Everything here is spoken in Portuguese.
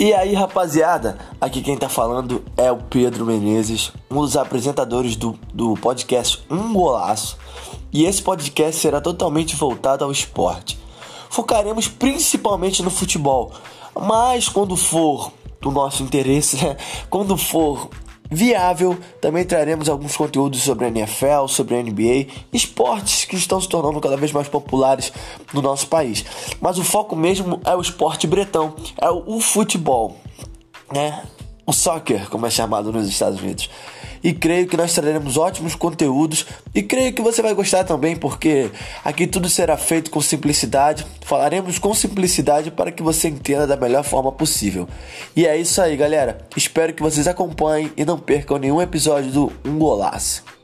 E aí, rapaziada, aqui quem tá falando é o Pedro Menezes, um dos apresentadores do, do podcast Um Golaço. E esse podcast será totalmente voltado ao esporte. Focaremos principalmente no futebol, mas quando for do nosso interesse, né? quando for viável, também traremos alguns conteúdos sobre a NFL, sobre a NBA, esportes que estão se tornando cada vez mais populares no nosso país. Mas o foco mesmo é o esporte bretão, é o futebol, né? O soccer, como é chamado nos Estados Unidos e creio que nós traremos ótimos conteúdos e creio que você vai gostar também, porque aqui tudo será feito com simplicidade. Falaremos com simplicidade para que você entenda da melhor forma possível. E é isso aí, galera. Espero que vocês acompanhem e não percam nenhum episódio do Um Golaço.